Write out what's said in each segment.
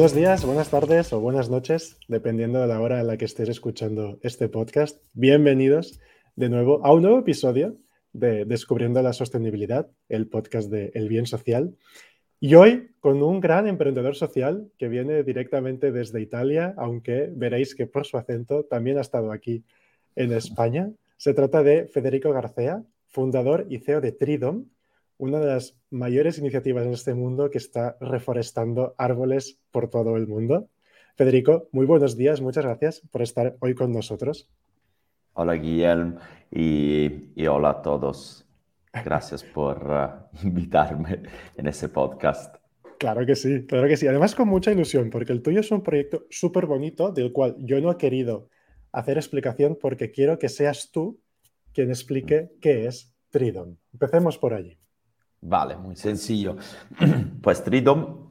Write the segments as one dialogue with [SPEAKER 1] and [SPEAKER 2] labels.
[SPEAKER 1] Buenos días, buenas tardes o buenas noches, dependiendo de la hora en la que estés escuchando este podcast. Bienvenidos de nuevo a un nuevo episodio de Descubriendo la Sostenibilidad, el podcast de El Bien Social. Y hoy con un gran emprendedor social que viene directamente desde Italia, aunque veréis que por su acento también ha estado aquí en España. Se trata de Federico García, fundador y CEO de Tridom, una de las mayores iniciativas en este mundo que está reforestando árboles por todo el mundo. Federico, muy buenos días, muchas gracias por estar hoy con nosotros.
[SPEAKER 2] Hola Guillermo y, hola a todos. Gracias por uh, invitarme en ese podcast.
[SPEAKER 1] Claro que sí, claro que sí. Además con mucha ilusión, porque el tuyo es un proyecto súper bonito del cual yo no he querido hacer explicación porque quiero que seas tú quien explique qué es Tridom. Empecemos por allí.
[SPEAKER 2] Vale, muy sencillo. Pues Tridom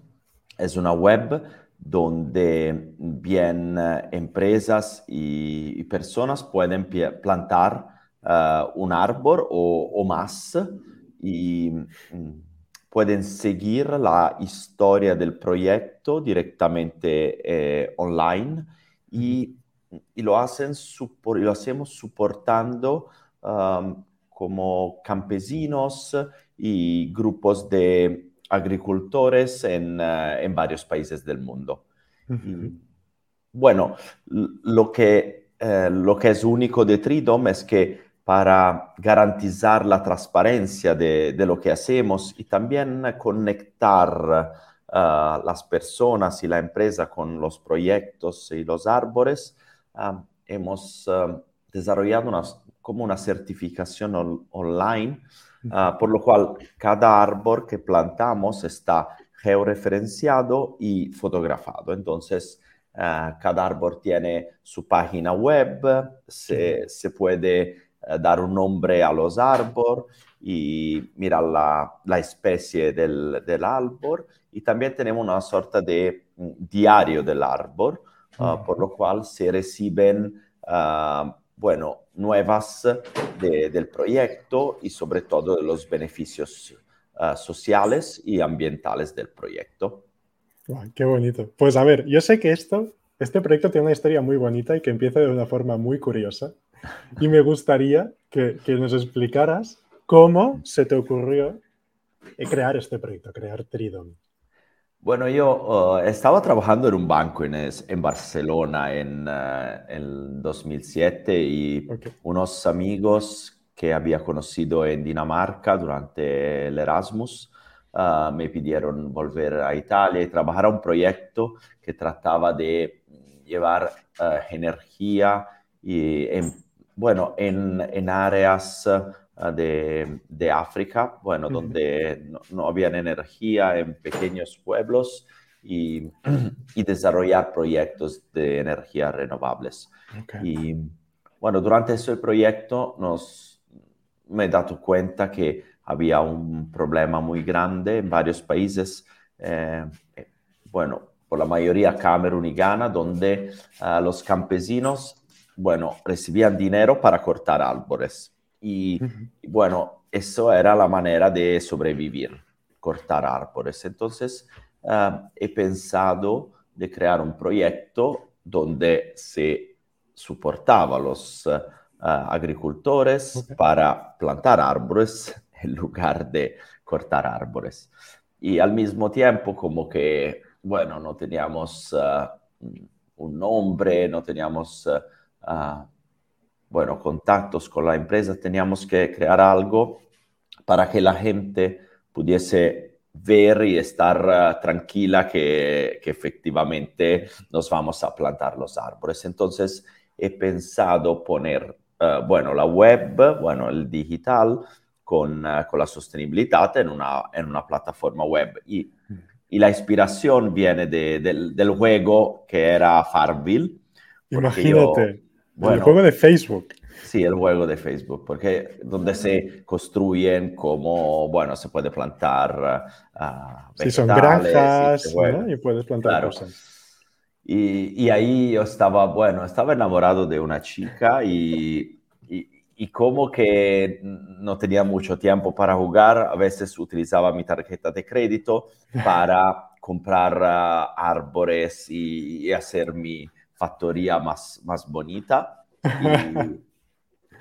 [SPEAKER 2] es una web donde bien eh, empresas y, personas pueden plantar eh, un árbol o, más y mm, pueden seguir la historia del proyecto directamente eh, online y, lo, hacen lo hacemos soportando um, como campesinos y grupos de agricultores en, uh, en varios países del mundo. Uh -huh. y, bueno, lo que, eh, lo que es único de Tridom es que para garantizar la transparencia de, de lo que hacemos y también conectar uh, las personas y la empresa con los proyectos y los árboles, uh, hemos desarrollado una, como una certificación on online Uh, por lo cual cada árbol que plantamos está georreferenciado y fotografado. Entonces, uh, cada árbol tiene su página web, se, se puede uh, dar un nombre a los árboles y mirar la, la especie del, del, árbol. Y también tenemos una sorta de um, diario del árbol, por lo cual se reciben bueno, nuevas de, del proyecto y sobre todo de los beneficios uh, sociales y ambientales del proyecto.
[SPEAKER 1] Qué bonito. Pues a ver, yo sé que esto, este proyecto tiene una historia muy bonita y que empieza de una forma muy curiosa. Y me gustaría que, que nos explicaras cómo se te ocurrió crear este proyecto, crear Tridom.
[SPEAKER 2] Bueno, yo uh, estaba trabajando en un banco en, en Barcelona en uh, 2007 y okay. unos amigos que había conocido en Dinamarca durante el Erasmus uh, me pidieron volver a Italia y trabajar a un proyecto que trataba de llevar energía y en, bueno, en, en áreas de, de, África, bueno, uh -huh. donde no, no, había energía en pequeños pueblos y, y desarrollar proyectos de energía renovables. Okay. Y bueno, durante ese proyecto nos, me he dado cuenta que había un problema muy grande en varios países, eh, bueno, por la mayoría Camerún y Ghana, donde uh, los campesinos, bueno, recibían dinero para cortar árboles y, y, bueno, eso era la manera de sobrevivir, cortar árboles. Entonces, uh, he pensado de crear un proyecto donde se soportaba a los uh, agricultores okay. para plantar árboles en lugar de cortar árboles. Y al mismo tiempo, como que, bueno, no teníamos uh, un nombre, no teníamos bueno, contactos con la empresa, teníamos que crear algo para que la gente pudiese ver y estar uh, tranquila que, que, efectivamente nos vamos a plantar los árboles. Entonces he pensado poner, uh, bueno, la web, bueno, el digital con, uh, con la sostenibilidad en una, en una plataforma web. Y la inspiración viene de, del, juego que era Farmville.
[SPEAKER 1] Imagínate, bueno, el juego de Facebook.
[SPEAKER 2] Sí, el juego de Facebook, porque donde se construyen como, bueno, se puede plantar uh,
[SPEAKER 1] Sí, son granjas, y, ¿no? y puedes plantar
[SPEAKER 2] claro.
[SPEAKER 1] cosas.
[SPEAKER 2] Y, y, ahí yo estaba, bueno, estaba enamorado de una chica y, y, y, como que no tenía mucho tiempo para jugar, a veces utilizaba mi tarjeta de crédito para comprar uh, árboles y, y, hacer mi factoría más, más bonita.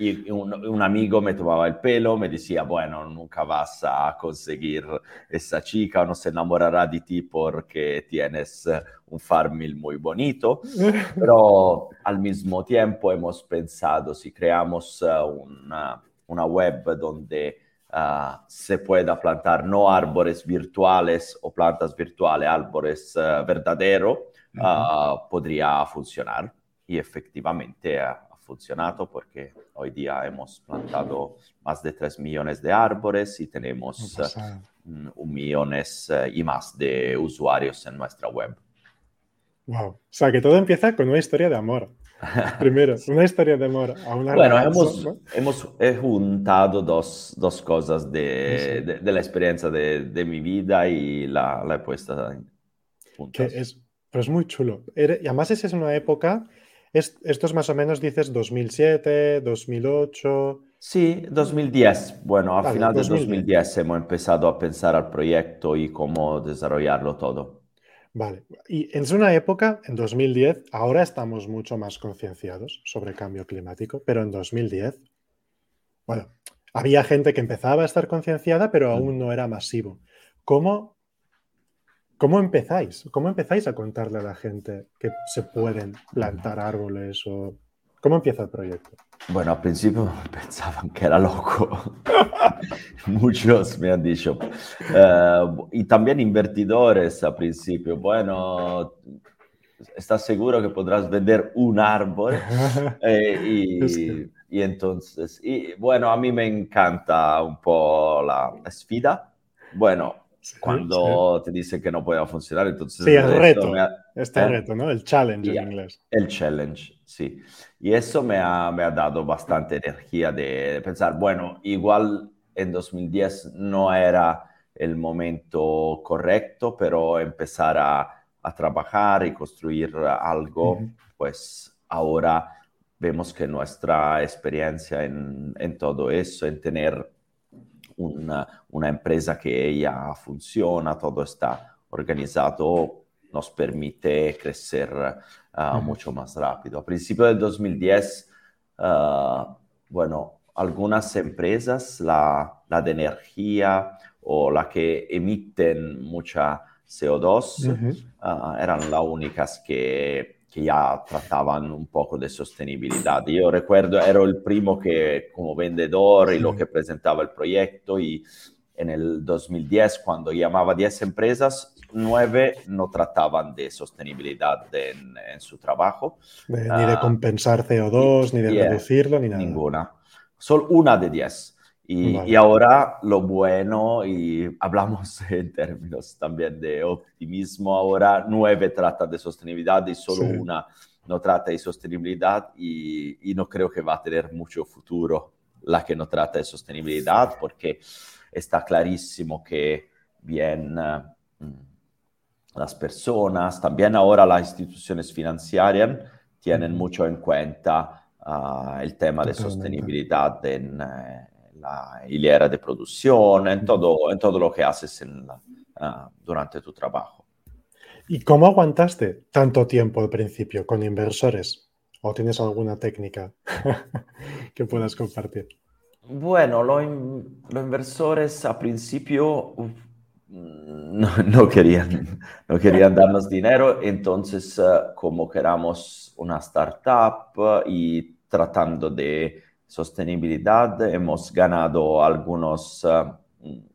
[SPEAKER 2] Y, y un, un, amigo me tomaba el pelo, me decía, bueno, nunca vas a conseguir esa chica, no se enamorará de ti porque tienes un farmil muy bonito, pero al mismo tiempo hemos pensado, si creamos una, una web donde uh, se pueda plantar no árboles virtuales o plantas virtuales, árboles uh, verdaderos, uh podría funcionar. Y efectivamente funcionado porque hoy día hemos plantado más de 3 millones de árboles y tenemos uh, un millones uh, y más de usuarios en nuestra web.
[SPEAKER 1] Wow. O sea, que todo empieza con una historia de amor. Primero, una historia de amor a una
[SPEAKER 2] Bueno, hemos, ¿no? hemos he juntado dos, dos cosas de, sí. de, de, la experiencia de, de, mi vida y la, la he puesta juntas.
[SPEAKER 1] Que es, pero es muy chulo. Y además esa es una época es, esto es más o menos, dices, 2007, 2008.
[SPEAKER 2] Sí, 2010. Bueno, al vale, final 2010. de 2010 hemos empezado a pensar al proyecto y cómo desarrollarlo todo.
[SPEAKER 1] Vale, y es una época, en 2010, ahora estamos mucho más concienciados sobre cambio climático, pero en 2010, bueno, había gente que empezaba a estar concienciada, pero aún no era masivo. ¿Cómo ¿Cómo empezáis? ¿Cómo empezáis a contarle a la gente que se pueden plantar árboles o cómo empieza el proyecto?
[SPEAKER 2] Bueno, al principio pensaban que era loco. Muchos me han dicho. Uh, y también invertidores al principio. Bueno, ¿estás seguro que podrás vender un árbol? eh, y, es que... y, entonces, y, bueno, a mí me encanta un po' la, la sfida. Bueno, cuando sí. te dice que no puede funcionar. Entonces,
[SPEAKER 1] sí, el reto. Ha, este ¿eh? reto, ¿no? El challenge en inglés.
[SPEAKER 2] El challenge, sí. Y eso me ha, me ha dado bastante energía de, de, pensar, bueno, igual en 2010 no era el momento correcto, pero empezar a, a trabajar y construir algo, uh -huh. pues ahora vemos que nuestra experiencia en, en todo eso, en tener una, una, empresa que ya funciona, todo está organizado, nos permite crecer uh, mucho más rápido. A principios del 2010, uh, bueno, algunas empresas, la, la, de energía o la que emiten mucha CO2, uh -huh. uh, eran las únicas que que ya trataban un poco de sostenibilidad. Yo recuerdo, era el primo que como vendedor y lo que presentaba el proyecto y en el 2010, cuando llamaba a 10 empresas, 9 no trataban de sostenibilidad en, en su trabajo.
[SPEAKER 1] De, ni de compensar CO2, y, ni de yeah, reducirlo, ni nada.
[SPEAKER 2] Ninguna. Solo una de 10. Y, vale. y, ahora lo bueno, y hablamos en términos también de optimismo, ahora nueve trata de sostenibilidad y solo sí. una no trata de sostenibilidad y, y, no creo que va a tener mucho futuro la que no trata de sostenibilidad porque está clarísimo que bien uh, las personas, también ahora las instituciones financieras tienen mucho en cuenta uh, el tema Totalmente. de sostenibilidad en... Uh, la hilera de producción, en todo, en todo lo que haces en la, uh, durante tu trabajo.
[SPEAKER 1] ¿Y cómo aguantaste tanto tiempo al principio con inversores? ¿O tienes alguna técnica que puedas compartir?
[SPEAKER 2] Bueno, los in, lo inversores al principio no, no, querían, no querían darnos dinero, entonces uh, como que éramos una startup y tratando de sostenibilidad hemos ganado algunos uh,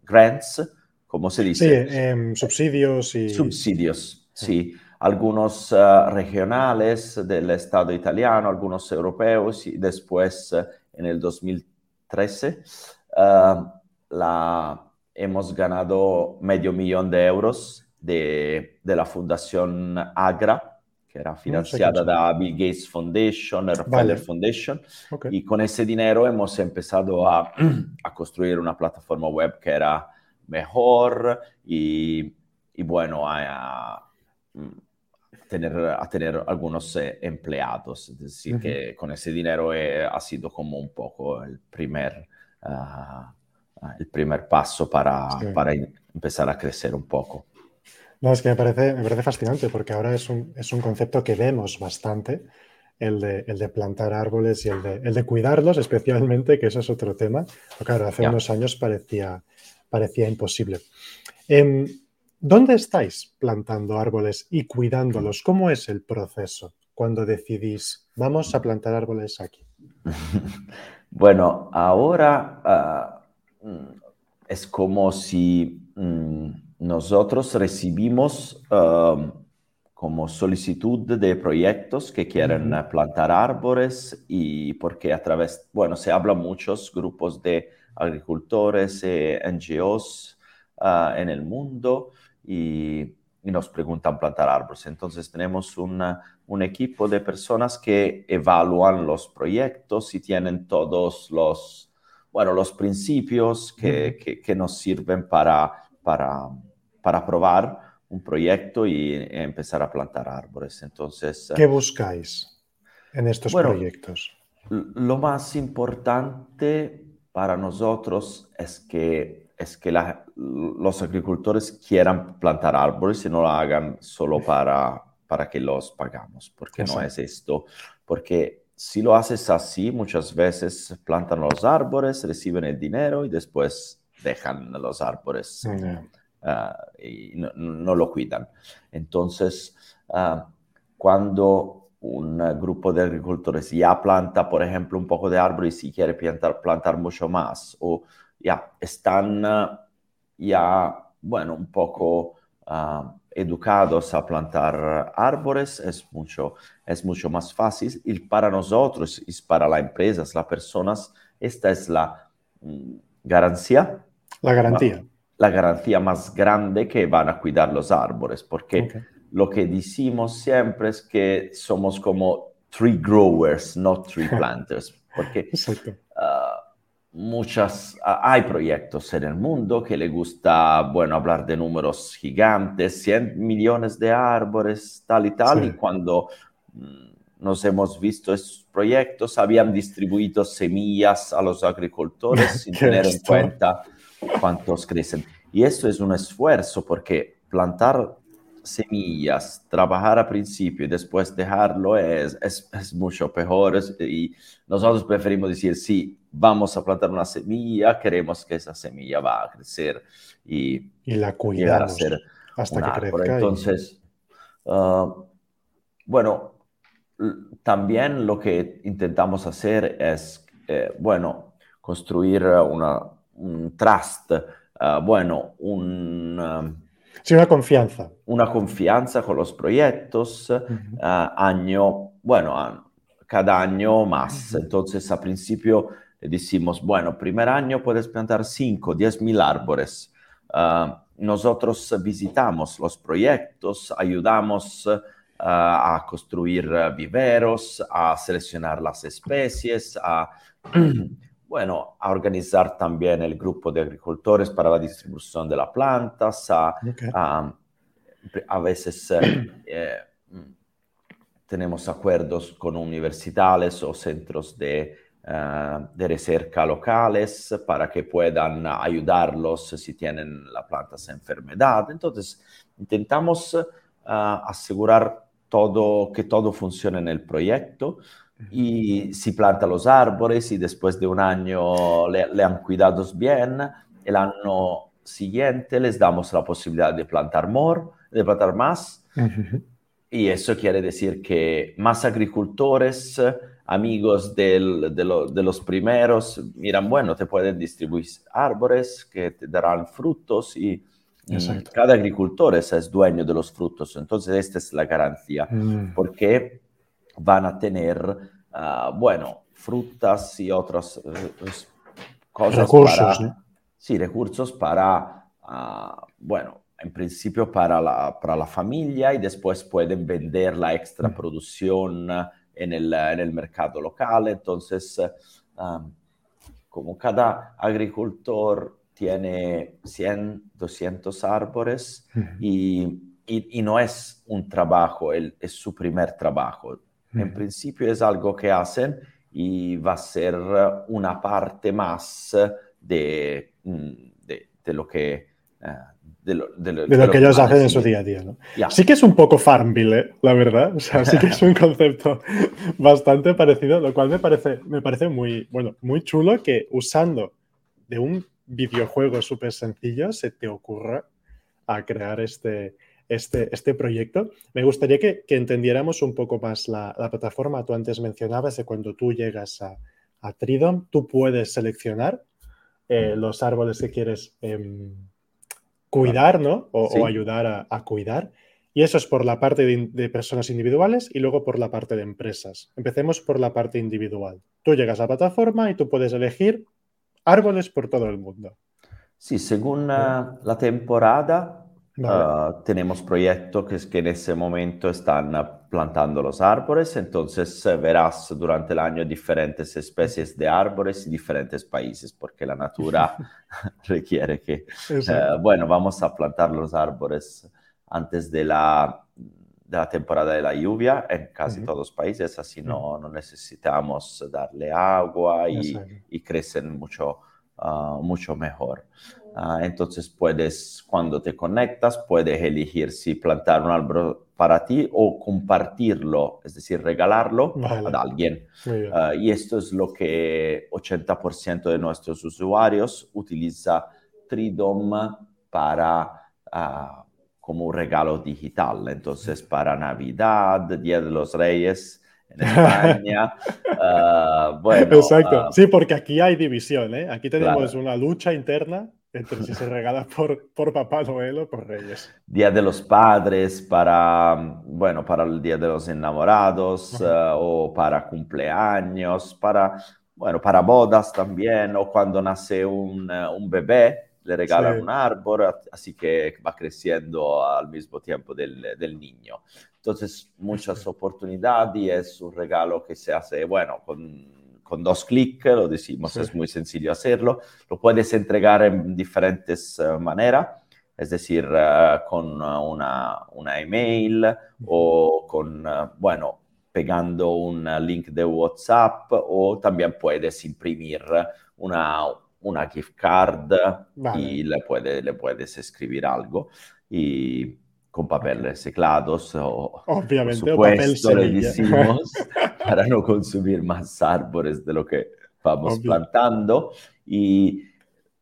[SPEAKER 2] grants, como se dice?
[SPEAKER 1] Sí, eh, subsidios y...
[SPEAKER 2] Subsidios, sí. sí. Algunos uh, regionales del Estado italiano, algunos europeos y después uh, en el 2013 la, hemos ganado medio millón de euros de, la Fundación Agra, que era financiada da Bill Gates Foundation, Rockefeller Foundation, y con ese dinero hemos empezado a, a, construir una plataforma web que era mejor y, y bueno, a, a, tener, a tener algunos eh, empleados. Es decir, que con ese dinero eh, ha sido como un poco el primer, uh, el primer paso para, para empezar a crecer un poco.
[SPEAKER 1] No, es que me parece, me parece fascinante porque ahora es un, es un concepto que vemos bastante, el de, el de plantar árboles y el de, el de, cuidarlos especialmente, que eso es otro tema. Pero claro, hace unos años parecía, parecía imposible. Eh, ¿Dónde estáis plantando árboles y cuidándolos? ¿Cómo es el proceso cuando decidís, vamos a plantar árboles aquí?
[SPEAKER 2] Bueno, ahora uh, es como si um, nosotros recibimos uh, como solicitud de proyectos que quieren uh -huh. plantar árboles y porque a través, bueno, se habla muchos grupos de agricultores y NGOs en el mundo y, y, nos preguntan plantar árboles. Entonces tenemos una, un equipo de personas que evalúan los proyectos y tienen todos los, bueno, los principios que, que, que nos sirven para, para, para probar un proyecto y empezar a plantar árboles. Entonces,
[SPEAKER 1] ¿qué buscáis en estos bueno, proyectos?
[SPEAKER 2] Lo más importante para nosotros es que es que la, los agricultores quieran plantar árboles y no lo hagan solo para, para que los pagamos, porque Exacto. no es esto. Porque si lo haces así, muchas veces plantan los árboles, reciben el dinero y después dejan los árboles y no, lo cuidan. Entonces, uh, cuando un grupo de agricultores ya planta, por ejemplo, un poco de árboles y quiere plantar, mucho más, o ya están ya, bueno, un poco educados a plantar árboles, es mucho, es mucho más fácil. Y para nosotros y para las empresas, las personas, esta es la mm, garantía.
[SPEAKER 1] La garantía.
[SPEAKER 2] La, garantía más grande que van a cuidar los árboles, porque okay. lo que decimos siempre es que somos como tree growers, no tree planters, porque uh, muchas, hay proyectos en el mundo que le gusta, bueno, hablar de números gigantes, 100 millones de árboles, tal y tal, sí. y cuando mm, nos hemos visto estos proyectos, habían distribuido semillas a los agricultores sin tener en cuenta cuántos crecen. Y esto es un esfuerzo porque plantar semillas, trabajar a principio y después dejarlo es, es, es mucho peor. Es, y nosotros preferimos decir, sí, vamos a plantar una semilla, queremos que esa semilla va a crecer y,
[SPEAKER 1] y la cuidamos
[SPEAKER 2] a ser
[SPEAKER 1] hasta que árbol. crezca.
[SPEAKER 2] Entonces, y... uh, bueno, también lo que intentamos hacer es, eh, bueno, construir una, un trust, uh, bueno, un... Uh,
[SPEAKER 1] Sí, una confianza.
[SPEAKER 2] Una confianza con los proyectos, uh -huh. uh, año, bueno, cada año más. -huh. Entonces, a principio decimos, bueno, primer año puedes plantar 5, 10 mil árboles. Uh, nosotros visitamos los proyectos, ayudamos a construir viveros, a seleccionar las especies, a, bueno, a organizar también el grupo de agricultores para la distribución de las plantas, a, okay. a, a veces eh, tenemos acuerdos con universidades o centros de uh, de recerca locales para que puedan ayudarlos si tienen las plantas enfermedad. Entonces, intentamos uh, asegurar todo, que todo funcione en el proyecto y si planta los árboles y después de un año le, le han cuidado bien, el año siguiente les damos la posibilidad de plantar more, de plantar más. Uh -huh. Y eso quiere decir que más agricultores amigos del, de, lo, de, los primeros miran, bueno, te pueden distribuir árboles que te darán frutos y Exacto. cada agricultor es, dueño de los frutos. Entonces, esta es la garantía, mm. porque van a tener, uh, bueno, frutas y otras uh, cosas
[SPEAKER 1] recursos,
[SPEAKER 2] para,
[SPEAKER 1] ¿sí?
[SPEAKER 2] sí, recursos para, uh, bueno, en principio para la, para la familia y después pueden vender la extra mm. producción en el, en el mercado local. Entonces, um, como cada agricultor tiene 100, 200 árboles y, y, y, no es un trabajo, el, es su primer trabajo. En principio es algo que hacen y va a ser una parte más de, mm, de, de lo que... Uh,
[SPEAKER 1] de lo, de lo, de lo que, que ellos hacen en su día a día. ¿no? Yeah. Sí que es un poco Farmville, ¿eh? la verdad. O sea, sí que es un concepto bastante parecido, lo cual me parece, me parece muy, bueno, muy chulo que usando de un videojuego súper sencillo se te ocurra a crear este, este, este proyecto. Me gustaría que, que entendiéramos un poco más la, la, plataforma. Tú antes mencionabas de cuando tú llegas a, a Tridom, tú puedes seleccionar eh, los árboles que quieres eh, cuidar, ¿no? O, sí. o ayudar a, a, cuidar. Y eso es por la parte de, de, personas individuales y luego por la parte de empresas. Empecemos por la parte individual. Tú llegas a la plataforma y tú puedes elegir árboles por todo el mundo.
[SPEAKER 2] Sí, según uh, la temporada, Vale. Uh, tenemos proyectos que, que, en ese momento están plantando los árboles, entonces uh, verás durante el año diferentes especies de árboles y diferentes países, porque la natura requiere que, uh, bueno, vamos a plantar los árboles antes de la, de la temporada de la lluvia en casi -huh. todos los países, así no, no necesitamos darle agua y, y crecen mucho, mucho mejor. Uh, entonces puedes, cuando te conectas, puedes elegir si plantar un árbol para ti o compartirlo, es decir, regalarlo vale. a alguien. Uh, y esto es lo que 80% de nuestros usuarios utiliza Tridom para uh, como un regalo digital. Entonces, para Navidad, Día de los Reyes, en España. uh, bueno,
[SPEAKER 1] Exacto. Sí, porque aquí hay división, ¿eh? Aquí tenemos claro. una lucha interna entre si se regala por, por Papá Noel o por Reyes.
[SPEAKER 2] Día de los Padres para, bueno, para el Día de los Enamorados uh -huh. uh, o para cumpleaños, para, bueno, para bodas también o cuando nace un, un bebé le regalan sí. un árbol, así que va creciendo al mismo tiempo del, del niño. Entonces, muchas oportunidades y es un regalo que se hace, bueno, con con dos clics, lo decimos, sí. es muy sencillo hacerlo. Lo puedes entregar en diferentes uh, maneras, es decir, uh, con una, una, email o con, uh, bueno, pegando un link de WhatsApp o también puedes imprimir una, una gift card vale. y le, puede, le puedes escribir algo. Y con papel reciclados o
[SPEAKER 1] Obviamente, supuesto, o papel
[SPEAKER 2] le decimos, para no consumir más árboles de lo que vamos Obvio. plantando. Y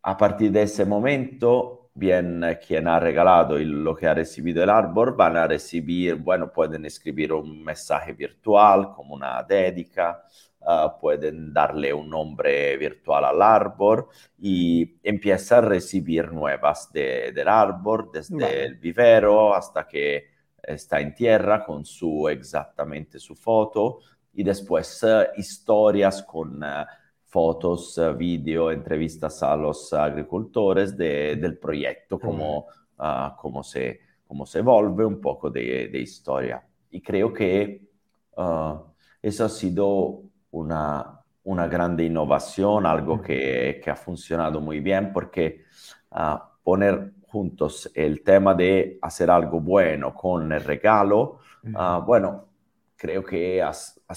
[SPEAKER 2] a partir de ese momento, bien quien ha regalado lo que ha recibido el árbol van a recibir, bueno, pueden escribir un mensaje virtual como una dedica, uh, pueden darle un nombre virtual al árbol y empieza a recibir nuevas de, del árbol, desde vale. el vivero hasta que está en tierra con su exactamente su foto y después uh, historias con uh, fotos, video, entrevistas a los agricultores de, del proyecto, como, como, se, como se evolve un poco de, de historia. Y creo que eso ha sido una, una grande innovación, algo que, que, ha funcionado muy bien porque uh, poner juntos el tema de hacer algo bueno con el regalo, uh, bueno, creo que ha, ha,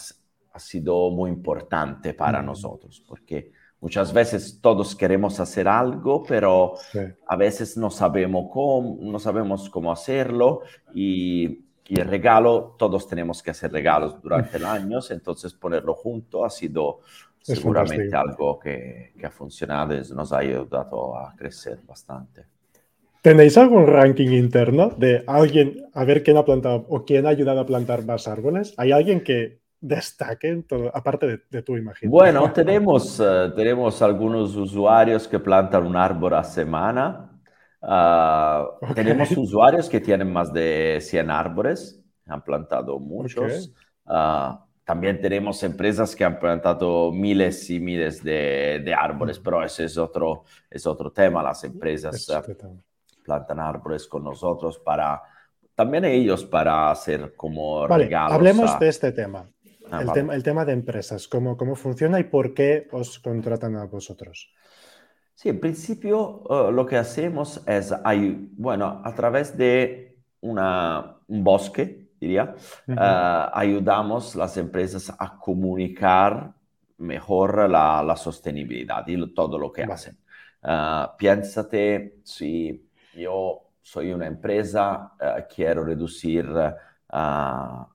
[SPEAKER 2] ha, sido muy importante para nosotros porque muchas veces todos queremos hacer algo, pero sí. a veces no sabemos cómo, no sabemos cómo hacerlo y y el regalo, todos tenemos que hacer regalos durante el año, entonces ponerlo junto ha sido es seguramente fantástico. algo que, que, ha funcionado y nos ha ayudado a crecer bastante.
[SPEAKER 1] ¿Tenéis algún ranking interno de alguien, a ver quién ha plantado o quién ha ayudado a plantar más árboles? ¿Hay alguien que destaque, en todo, aparte de, de tu imagen?
[SPEAKER 2] Bueno, tenemos, uh, tenemos algunos usuarios que plantan un árbol a semana Uh, okay. Tenemos usuarios que tienen más de 100 árboles, han plantado muchos. Okay. Uh, también tenemos empresas que han plantado miles y miles de, de árboles, pero ese es otro, es otro tema. Las empresas uh, plantan árboles con nosotros para, también ellos para hacer como
[SPEAKER 1] vale,
[SPEAKER 2] regalos.
[SPEAKER 1] Hablemos
[SPEAKER 2] a...
[SPEAKER 1] de este tema.
[SPEAKER 2] Ah,
[SPEAKER 1] el,
[SPEAKER 2] vale.
[SPEAKER 1] tema el tema de empresas, cómo, cómo funciona y por qué os contratan a vosotros.
[SPEAKER 2] Sí, en principio uh, lo que hacemos es, hay, bueno, a través de una, un bosque, diría, uh, ayudamos las empresas a comunicar mejor la, la sostenibilidad y todo lo que hacen. Uh, piénsate, si yo soy una empresa, quiero reducir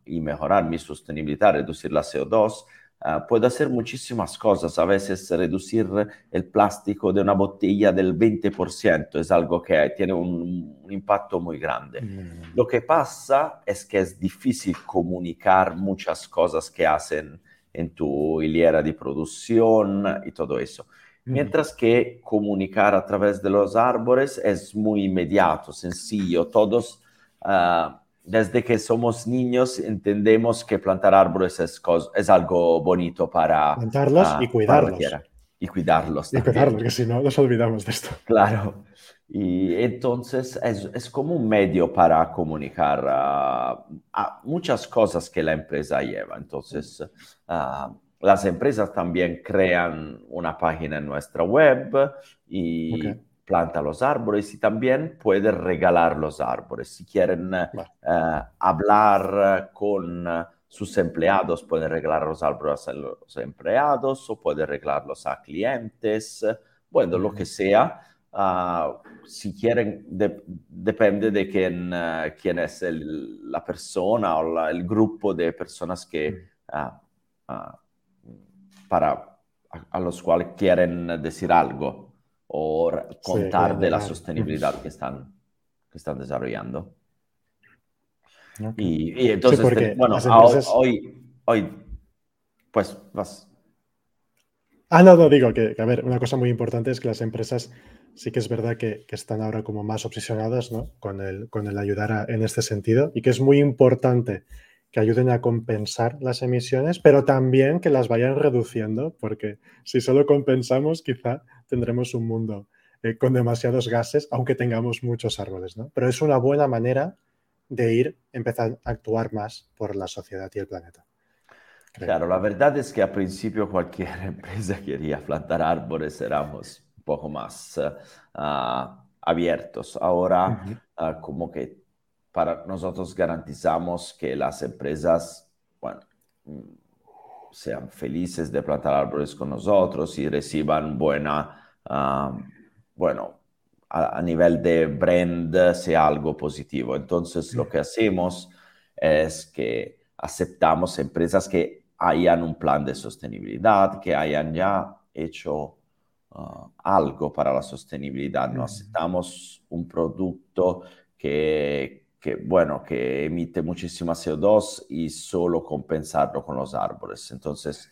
[SPEAKER 2] y mejorar mi sostenibilidad, reducir la CO2, uh, puedo hacer muchísimas cosas. A veces reducir el plástico de una botella del 20% es algo que tiene un, un impacto muy grande.
[SPEAKER 1] Mm,
[SPEAKER 2] Lo que pasa es que es difícil comunicar muchas cosas que hacen en tu hilera de producción y todo eso.
[SPEAKER 1] mm,
[SPEAKER 2] Mientras que comunicar a través de los árboles es muy inmediato, sencillo. Todos, ah, desde que somos niños, entendemos que plantar árboles es, es algo bonito para,
[SPEAKER 1] Plantarlos
[SPEAKER 2] ah,
[SPEAKER 1] y cuidarlos.
[SPEAKER 2] Y cuidarlos.
[SPEAKER 1] Y cuidarlos, que si no nos olvidamos de esto.
[SPEAKER 2] Claro. Y entonces es, es como un medio para comunicar a muchas cosas que la empresa lleva. Entonces, ah, las empresas también crean una página en nuestra web y. planta los árboles y también puede regalar los árboles. Si quieren eh, eh, hablar con eh, sus empleados, pueden regalar los árboles a los empleados o pueden regalarlos a clientes, bueno, lo que sea. Ah, si quieren, de- depende de quién, quién es el- la persona o la- el grupo de personas que, ah, ah, para, a, a los cuales quieren decir algo o re-
[SPEAKER 1] Sí,
[SPEAKER 2] contar de la sostenibilidad que están, que están desarrollando.
[SPEAKER 1] Ok.
[SPEAKER 2] Y, y entonces,
[SPEAKER 1] porque
[SPEAKER 2] te- bueno,
[SPEAKER 1] empresas-
[SPEAKER 2] hoy, hoy, pues vas.
[SPEAKER 1] Ah, no, no, digo que, que, a ver, una cosa muy importante es que las empresas sí que es verdad que, que están ahora como más obsesionadas ¿no? con, el, con el ayudar a- en este sentido y que es muy importante que ayuden a compensar las emisiones, pero también que las vayan reduciendo, porque si solo compensamos, quizá tendremos un mundo eh, con demasiados gases, aunque tengamos muchos árboles, ¿no? Pero es una buena manera de ir, empezar a actuar más por la sociedad y el planeta. creo.
[SPEAKER 2] Claro, la verdad es que al principio cualquier empresa quería plantar árboles, éramos un poco más eh, ah, abiertos. Ahora, ah, como que para nosotros garantizamos que las empresas, bueno, mm, sean felices de plantar árboles con nosotros y reciban buena, ah, bueno, a, a nivel de brand sea algo positivo. Entonces, lo que hacemos es que aceptamos empresas que hayan un plan de sostenibilidad, que hayan ya hecho uh, algo para la sostenibilidad. No aceptamos un producto que, que, bueno, que emite muchísima CO2 y solo compensarlo con los árboles. Entonces,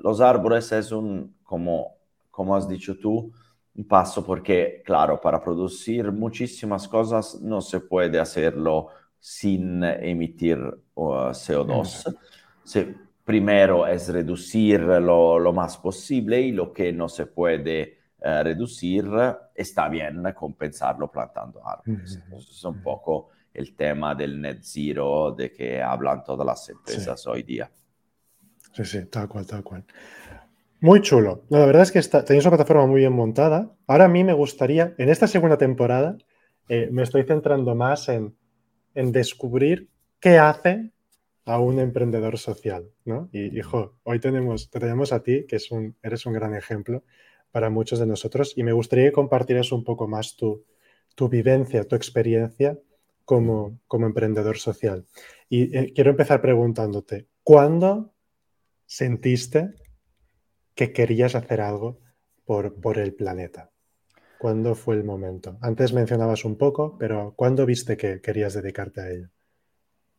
[SPEAKER 2] los árboles es un, como, como has dicho tú, un paso porque, claro, para producir muchísimas cosas no se puede hacerlo sin emitir uh, CO2. Se, primero es reducir lo, lo, más posible y lo que no se puede uh, reducir está bien compensarlo plantando árboles. Es un poco el tema del net zero de que hablan todas las empresas sí. hoy día.
[SPEAKER 1] Sí, sí, tal cual, tal cual. Muy chulo. La verdad es que tenéis una plataforma muy bien montada. Ahora a mí me gustaría, en esta segunda temporada, eh, me estoy centrando más en, en, descubrir qué hace a un emprendedor social, ¿no? Y, hijo, hoy tenemos, te tenemos a ti, que eres un gran ejemplo para muchos de nosotros, y me gustaría que compartieras un poco más tu, tu vivencia, tu experiencia como, como emprendedor social. Y eh, quiero empezar preguntándote, ¿cuándo sentiste que querías hacer algo por, por, el planeta? ¿Cuándo fue el momento? Antes mencionabas un poco, pero ¿cuándo viste que querías dedicarte a ello?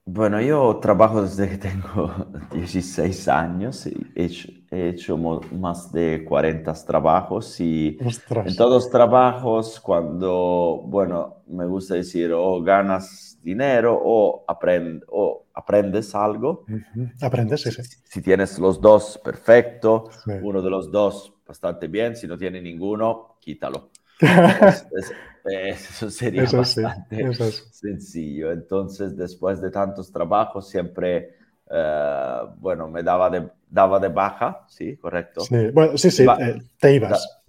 [SPEAKER 2] Bueno, yo trabajo desde que tengo 16 años, he hecho, he hecho más de 40 trabajos y
[SPEAKER 1] Ostras.
[SPEAKER 2] en todos los trabajos cuando, bueno, me gusta decir o ganas dinero o, aprend, o aprendes algo.
[SPEAKER 1] Uh -huh. Aprendes, sí, sí.
[SPEAKER 2] Si, si, tienes los dos, perfecto.
[SPEAKER 1] Sí.
[SPEAKER 2] Uno de los dos, bastante bien. Si no tiene ninguno, quítalo. eso sería bastante sencillo. Entonces, después de tantos trabajos, siempre, eh, bueno, me daba de, daba de baja, ¿sí? ¿Correcto?
[SPEAKER 1] Sí, bueno, sí, sí, eh, te ibas.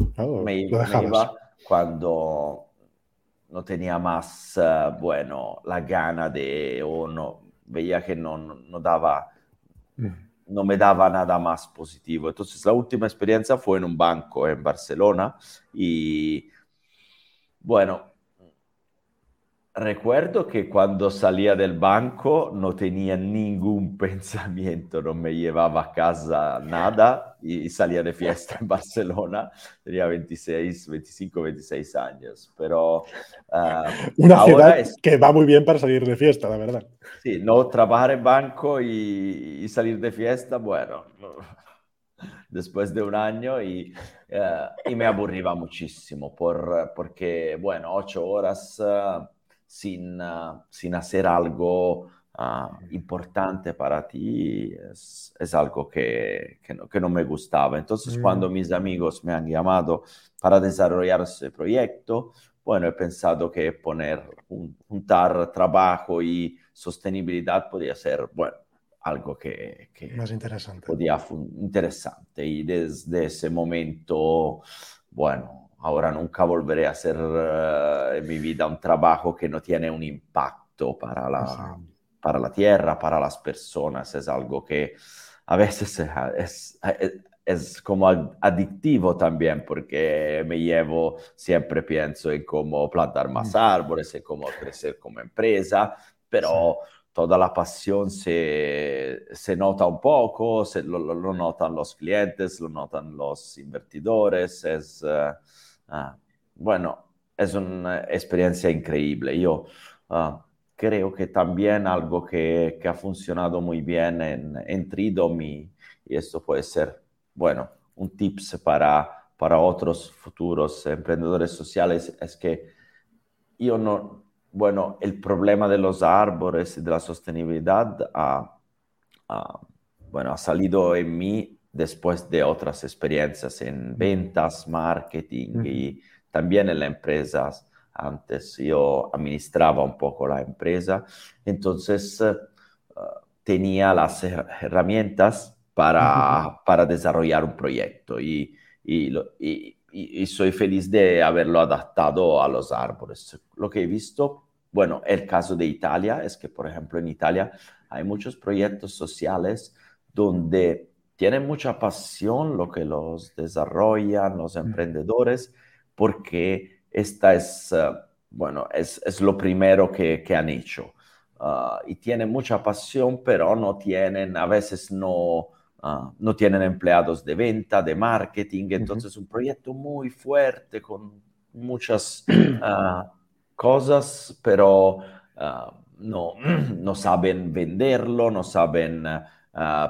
[SPEAKER 2] me, iba cuando no tenía más, uh, bueno, la gana de, o no, veía que no, no, daba, mm. no me daba nada más positivo. Entonces la última experiencia fue en un banco en Barcelona y, bueno, Recuerdo que cuando salía del banco no tenía ningún pensamiento, no me llevaba a casa nada y, salía de fiesta en Barcelona. Tenía 26, 25, 26 años, pero...
[SPEAKER 1] Uh, Una ciudad que va muy bien para salir de fiesta, la verdad.
[SPEAKER 2] Sí, no trabajar en banco y, y salir de fiesta, bueno, después de un año y, uh, y me aburría muchísimo por, porque, bueno, ocho horas... Uh, sin, uh, sin hacer algo uh, importante para ti es, es algo que, que, no, que, no, me gustaba. Entonces, mm. cuando mis amigos me han llamado para desarrollar ese proyecto, bueno, he pensado que poner, un, juntar trabajo y sostenibilidad podía ser, bueno, algo que, que
[SPEAKER 1] más interesante.
[SPEAKER 2] podía interesante. Y desde ese momento, bueno, ahora nunca volveré a hacer uh, en mi vida un trabajo que no tiene un impacto para la, para la tierra, para las personas. Es algo que a veces es, es, es, como adictivo también porque me llevo, siempre pienso en cómo plantar más mm. árboles, en cómo crecer como empresa, pero... Sí toda la pasión se, se nota un poco, se, lo, lo, notan los clientes, lo notan los invertidores, es, uh, Ah, bueno, es una experiencia increíble. Yo ah, creo que también algo que, que, ha funcionado muy bien en, en Tridom y, esto puede ser, bueno, un tips para, para otros futuros emprendedores sociales es que yo no, bueno, el problema de los árboles y de la sostenibilidad ha, bueno, ha salido en mí después de otras experiencias en ventas, marketing y también en las empresas. Antes yo administraba un poco la empresa, entonces eh, tenía las herramientas para, para desarrollar un proyecto y, y, y, y, soy feliz de haberlo adaptado a los árboles. Lo que he visto, bueno, el caso de Italia es que, por ejemplo, en Italia hay muchos proyectos sociales donde tienen mucha pasión lo que los desarrollan, los emprendedores, porque esta es, uh, bueno, es, es, lo primero que, que han hecho. Uh, y tienen mucha pasión, pero no tienen, a veces no, uh, no tienen empleados de venta, de marketing, entonces un proyecto muy fuerte con muchas cosas, pero no, no saben venderlo, no saben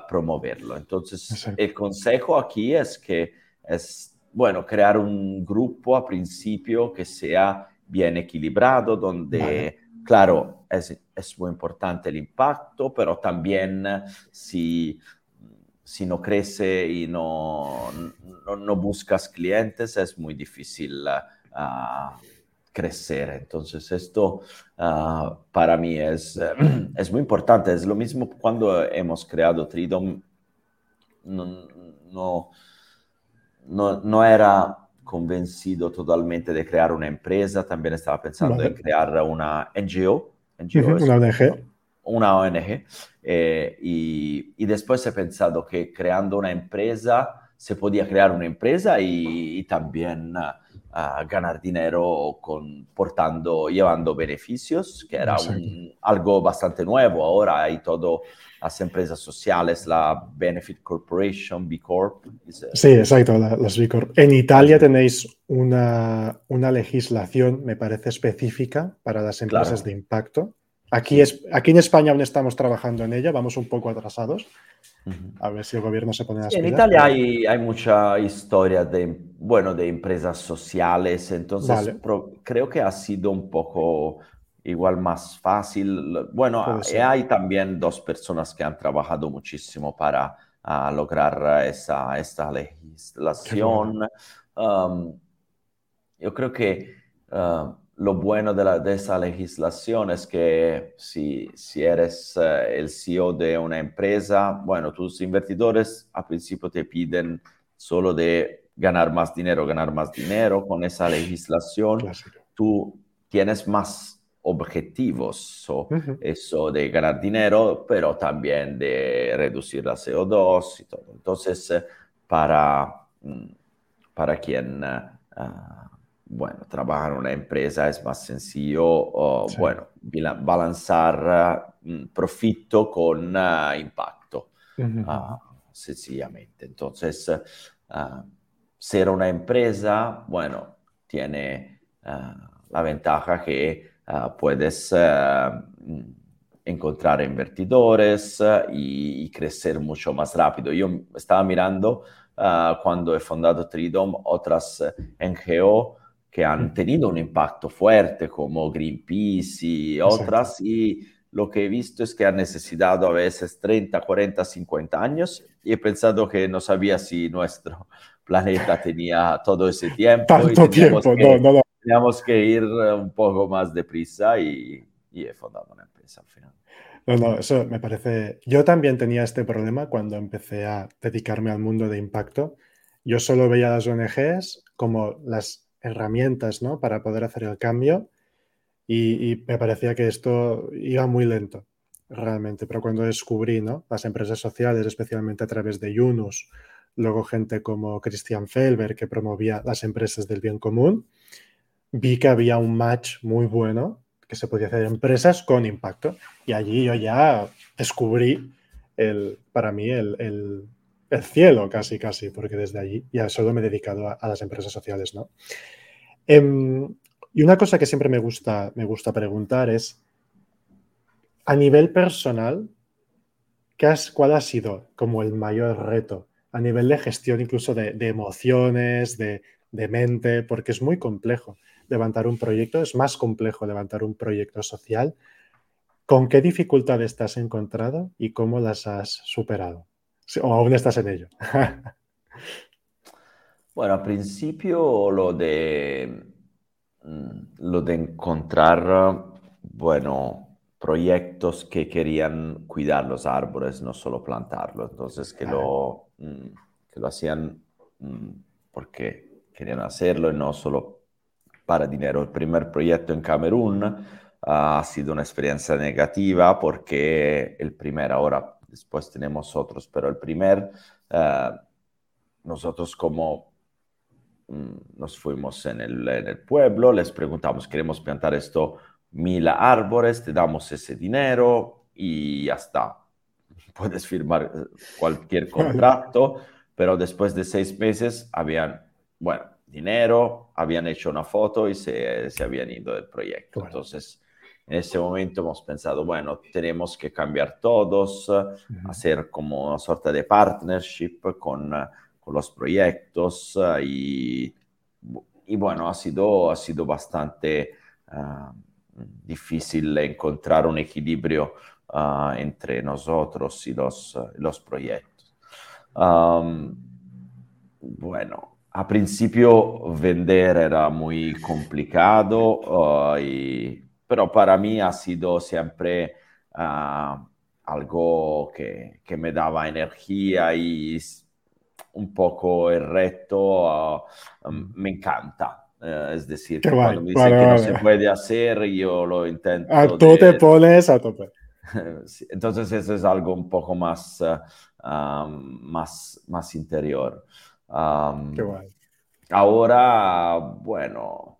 [SPEAKER 2] promoverlo. Entonces, el consejo aquí es que es, bueno, crear un grupo a principio que sea bien equilibrado, donde, claro, es, es, muy importante el impacto, pero también si, si no crece y no, no, no buscas clientes, es muy difícil uh, crecer. Entonces esto uh, para mí es, es muy importante. Es lo mismo cuando hemos creado Tridom. No, no, no, no era convencido totalmente de crear una empresa, también estaba pensando vale. en crear una NGO. NGO
[SPEAKER 1] una ONG.
[SPEAKER 2] Una ONG. Eh, y, y, después he pensado que creando una empresa se podía crear una empresa y, y también... Uh, a ganar dinero con, portando, llevando beneficios, que era un, algo bastante nuevo. Ahora hay todo las empresas sociales, la Benefit Corporation, B Corp.
[SPEAKER 1] Sí, exacto, las B Corp. En Italia tenéis una, una legislación, me parece, específica para las empresas claro. de impacto. Aquí, es, aquí en España aún estamos trabajando en ella, vamos un poco atrasados. A ver si el gobierno se pone a
[SPEAKER 2] En Italia hay, hay, mucha historia de, bueno, de empresas sociales, entonces vale. pro, creo que ha sido un poco igual más fácil. Bueno, hay también dos personas que han trabajado muchísimo para uh, lograr esa, esta legislación. Um, yo creo que uh, lo bueno de, la, de, esa legislación es que si, si eres uh, el CEO de una empresa, bueno, tus invertidores al principio te piden solo de ganar más dinero, ganar más dinero. Con esa legislación, Clásico. tú tienes más objetivos, eso de ganar dinero, pero también de reducir la CO2 y todo. Entonces, eh, para, mm, para quien, uh, bueno, trabaja en una empresa es más sencillo, sí. bueno, balanzar uh, profito con uh, impacto, sencillamente. Entonces, ser una empresa, bueno, tiene la ventaja que uh, puedes uh, encontrar invertidores y, y, crecer mucho más rápido. Yo estaba mirando cuando he fundado Tridom otras NGO que han tenido un impacto fuerte como Greenpeace y otras y lo que he visto es que han necesitado a veces 30, 40, 50 años y he pensado que no sabía si nuestro planeta tenía todo ese tiempo.
[SPEAKER 1] Tanto tiempo,
[SPEAKER 2] que,
[SPEAKER 1] no, no, no
[SPEAKER 2] teníamos que ir eh, un poco más deprisa y, y he fundado una empresa al final.
[SPEAKER 1] No, no, eso me parece. Yo también tenía este problema cuando empecé a dedicarme al mundo de impacto. Yo solo veía las ONGs como las herramientas ¿no? para poder hacer el cambio y, y, me parecía que esto iba muy lento realmente. Pero cuando descubrí ¿no? las empresas sociales, especialmente a través de Yunus, luego gente como Christian Felber que promovía las empresas del bien común, vi que había un match muy bueno que se podía hacer empresas con impacto. Y allí yo ya descubrí el, para mí el, el, el cielo casi, casi, porque desde allí ya solo me he dedicado a, las empresas sociales, ¿no? Eh, y una cosa que siempre me gusta, me gusta preguntar es, a nivel personal, ¿qué ¿cuál ha sido como el mayor reto a nivel de gestión incluso de, de emociones, de, de mente, porque es muy complejo levantar un proyecto, es más complejo levantar un proyecto social. ¿Con qué dificultades te has encontrado y cómo las has superado? ¿O aún estás en ello?
[SPEAKER 2] bueno, al principio lo de, mm, lo de encontrar, bueno, proyectos que querían cuidar los árboles, no solo plantarlos, entonces que, lo, mm, que lo hacían mm, porque querían hacerlo y no solo para dinero. El primer proyecto en Camerún uh, ha sido una experiencia negativa porque el primer, ahora después tenemos otros, pero el primer, uh, nosotros como um, nos fuimos en el, en el, pueblo, les preguntamos, queremos plantar esto mil árboles, te damos ese dinero y ya está. Puedes firmar eh, cualquier contrato, pero después de seis meses habían, bueno, dinero, habían hecho una foto y se, se habían ido del proyecto. Bueno. Entonces, en ese momento hemos pensado, bueno, tenemos que cambiar todos, uh -huh. hacer como una sorta de partnership con, uh, con los proyectos y, y, bueno, ha sido, ha sido bastante difícil encontrar un equilibrio entre nosotros y los, los proyectos. Bueno, a principio vender era muy complicado, y, pero para mí ha sido siempre uh, algo que, que, me daba energía y un poco el reto uh, me encanta. Eh, es decir,
[SPEAKER 1] Qué
[SPEAKER 2] cuando me dicen
[SPEAKER 1] vale,
[SPEAKER 2] que
[SPEAKER 1] vale.
[SPEAKER 2] no se puede hacer, yo lo intento.
[SPEAKER 1] A tú
[SPEAKER 2] de...
[SPEAKER 1] te pones a tope.
[SPEAKER 2] Entonces eso es algo un poco más, um, más, más interior. Um,
[SPEAKER 1] Qué guay.
[SPEAKER 2] Ahora, bueno,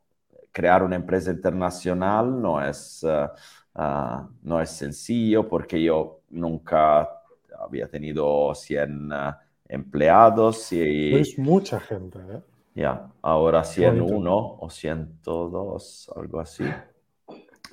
[SPEAKER 2] crear una empresa internacional no es, uh, uh, no es sencillo porque yo nunca había tenido 100 uh, empleados. Y,
[SPEAKER 1] es mucha gente, ¿eh?
[SPEAKER 2] Ya, yeah, ahora 101 o 102, algo así.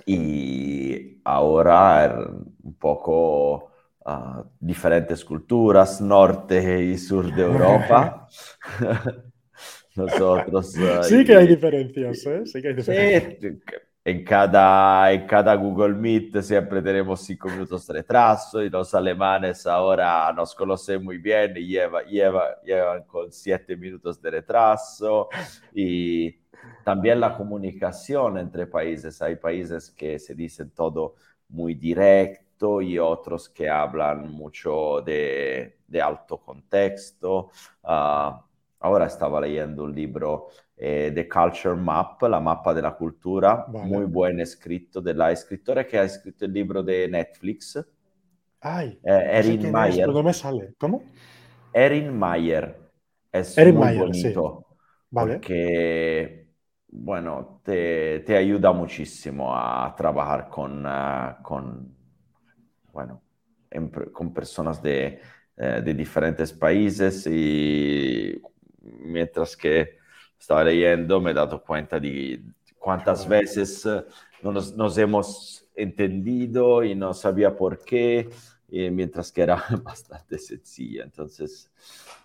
[SPEAKER 2] Y ahora un poco uh, diferentes culturas, norte y sur de Europa. Nosotros. Uh,
[SPEAKER 1] sí que hay diferencias, ¿eh? Sí que hay diferencias.
[SPEAKER 2] Sí, en, cada, en cada Google Meet siempre tenemos cinco minutos de retraso y los alemanes ahora nos conocen muy bien y lleva, lleva, llevan con siete minutos de retraso. Y también la comunicación entre países. Hay países que se dicen todo muy directo y otros que hablan mucho de, de alto contexto. Uh, ahora estaba leyendo un libro eh, The Culture Map, la mapa de la cultura, vale. muy buen escrito de la escritora que ha escrito el libro de Netflix.
[SPEAKER 1] Ay,
[SPEAKER 2] eh, Erin Mayer.
[SPEAKER 1] No me sale. ¿Cómo?
[SPEAKER 2] Erin Mayer. Es
[SPEAKER 1] Erin
[SPEAKER 2] muy
[SPEAKER 1] Mayer,
[SPEAKER 2] bonito.
[SPEAKER 1] Sí. Vale.
[SPEAKER 2] Porque, bueno, te, te, ayuda muchísimo a trabajar con, uh, con bueno, en, con personas de, de diferentes países y mientras que estaba leyendo me he dado cuenta de cuántas veces eh, nos, nos, hemos entendido y no sabía por qué, y mientras que era bastante sencilla. Entonces,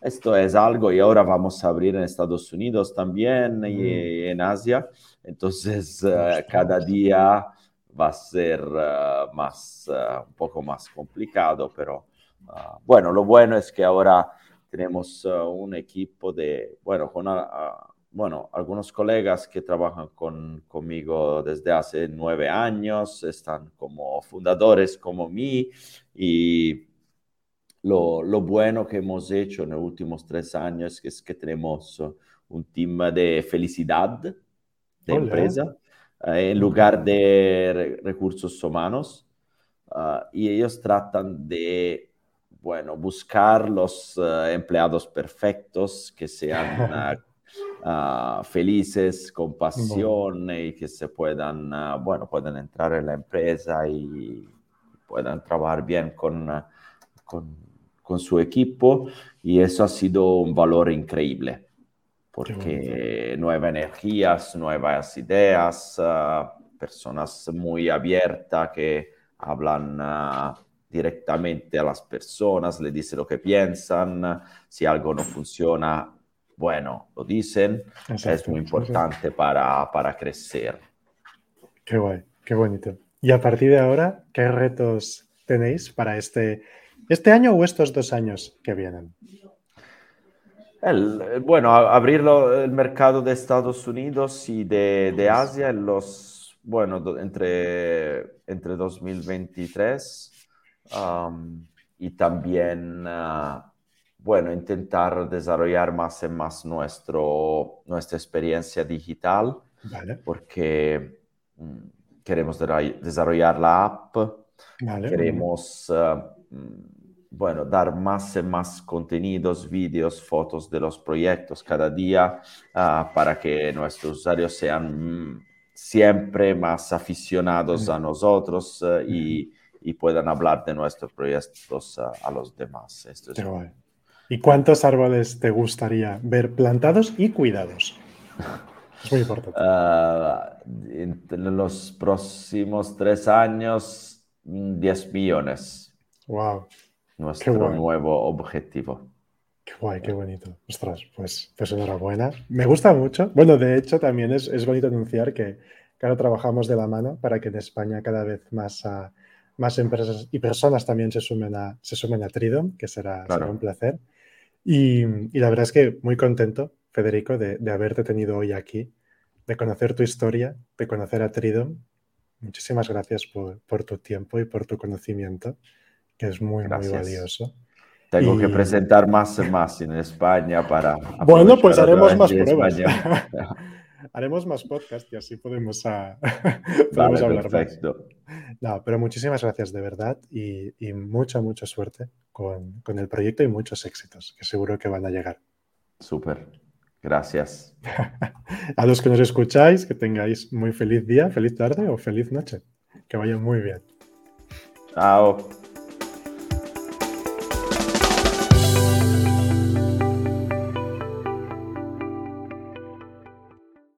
[SPEAKER 2] esto es algo y ahora vamos a abrir en Estados Unidos también y en Asia. Entonces, uh, cada día va a ser uh, más, uh, un poco más complicado, pero bueno, lo bueno es que ahora tenemos un equipo de, bueno, con bueno, algunos colegas que trabajan con, conmigo desde hace nueve años, están como fundadores como mí y lo, lo, bueno que hemos hecho en los últimos tres años es que tenemos un team de felicidad de
[SPEAKER 1] Hola.
[SPEAKER 2] empresa eh, en lugar de re recursos humanos uh, y ellos tratan de bueno, buscar los uh, empleados perfectos que sean uh, Uh, felices, con pasión bueno. y que se puedan, uh, bueno, puedan entrar en la empresa y puedan trabajar bien con, uh, con, con, su equipo. Y eso ha sido un valor increíble, porque nuevas energías, nuevas ideas, personas muy abiertas que hablan directamente a las personas, le dicen lo que piensan, si algo no funciona, bueno, lo dicen, Exacto, es muy importante. Para, para crecer.
[SPEAKER 1] Qué guay, qué bonito. Y a partir de ahora, ¿qué retos tenéis para este, este año o estos dos años que vienen?
[SPEAKER 2] El, bueno, abrir el mercado de Estados Unidos y de, de Asia en los, bueno, entre, entre 2023 um, y también... Uh, bueno, intentar desarrollar más y más nuestro, nuestra experiencia digital,
[SPEAKER 1] vale.
[SPEAKER 2] porque mm, queremos desarrollar la app,
[SPEAKER 1] vale,
[SPEAKER 2] queremos, uh, bueno, dar más y más contenidos, vídeos, fotos de los proyectos cada día uh, para que nuestros usuarios sean mm, siempre más aficionados a nosotros uh, y, y, puedan hablar de nuestros proyectos a los demás. Esto es.
[SPEAKER 1] ¿Y cuántos árboles te gustaría ver plantados y cuidados? Es muy importante.
[SPEAKER 2] Uh, en los próximos tres años, 10 millones.
[SPEAKER 1] Wow.
[SPEAKER 2] Nuestro nuevo objetivo.
[SPEAKER 1] Qué guay, qué bonito. Ostras, pues, pues enhorabuena. Me gusta mucho. Bueno, de hecho, también es, es bonito anunciar que, ahora trabajamos de la mano para que en España cada vez más, uh, más empresas y personas también se sumen a, se sumen a Tridom, que será,
[SPEAKER 2] Claro.
[SPEAKER 1] será un placer. Y, y la verdad es que muy contento, Federico, de, de haberte tenido hoy aquí, de conocer tu historia, de conocer a Tridom. Muchísimas gracias por, por tu tiempo y por tu conocimiento, que es muy, muy
[SPEAKER 2] Gracias.
[SPEAKER 1] valioso.
[SPEAKER 2] Tengo que
[SPEAKER 1] Y-
[SPEAKER 2] presentar más y más en España para...
[SPEAKER 1] Bueno, pues haremos más pruebas. Haremos más podcast y así podemos, ah,
[SPEAKER 2] Vale,
[SPEAKER 1] podemos hablar más.
[SPEAKER 2] perfecto.
[SPEAKER 1] No, pero muchísimas gracias de verdad y, y mucha, mucha suerte con, con el proyecto y muchos éxitos, que seguro que van a llegar.
[SPEAKER 2] Súper. Gracias.
[SPEAKER 1] A los que nos escucháis, que tengáis muy feliz día, feliz tarde o feliz noche. Que vaya muy bien.
[SPEAKER 2] Chao.